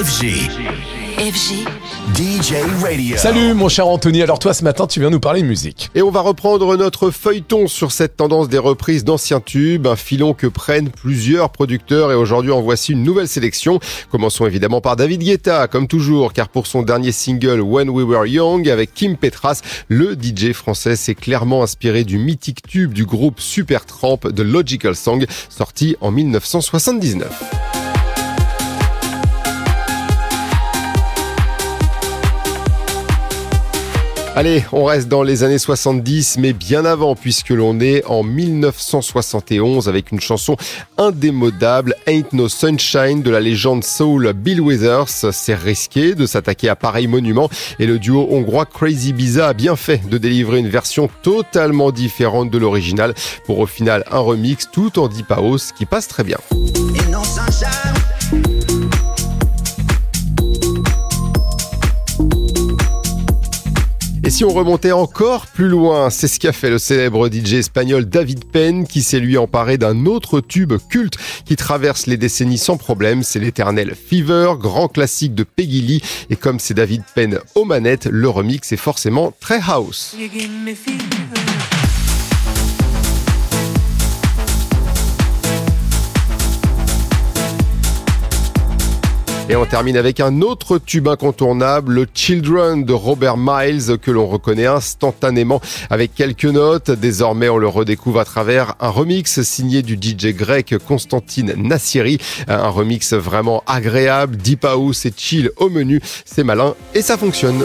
FG. FG. DJ Radio. Salut mon cher Anthony, alors toi ce matin tu viens nous parler de musique. Et on va reprendre notre feuilleton sur cette tendance des reprises d'anciens tubes, un filon que prennent plusieurs producteurs et aujourd'hui en voici une nouvelle sélection. Commençons évidemment par David Guetta, comme toujours, car pour son dernier single When We Were Young avec Kim Petras, le DJ français s'est clairement inspiré du mythique tube du groupe Supertramp de Logical Song, sorti en 1979. Allez, on reste dans les années 70, mais bien avant, puisque l'on est en 1971 avec une chanson indémodable, Ain't No Sunshine de la légende soul Bill Withers. C'est risqué de s'attaquer à pareil monument et le duo hongrois Crazy Biza a bien fait de délivrer une version totalement différente de l'original pour au final un remix tout en deep house qui passe très bien. Et si on remontait encore plus loin, c'est ce qu'a fait le célèbre DJ espagnol David Penn qui s'est lui emparé d'un autre tube culte qui traverse les décennies sans problème, c'est l'éternel Fever, grand classique de Peggy Lee. Et comme c'est David Penn aux manettes, le remix est forcément très house. Et on termine avec un autre tube incontournable, le Children de Robert Miles, que l'on reconnaît instantanément avec quelques notes. Désormais, on le redécouvre à travers un remix signé du DJ grec Constantine Nassiri. Un remix vraiment agréable, deep house et chill au menu. C'est malin et ça fonctionne.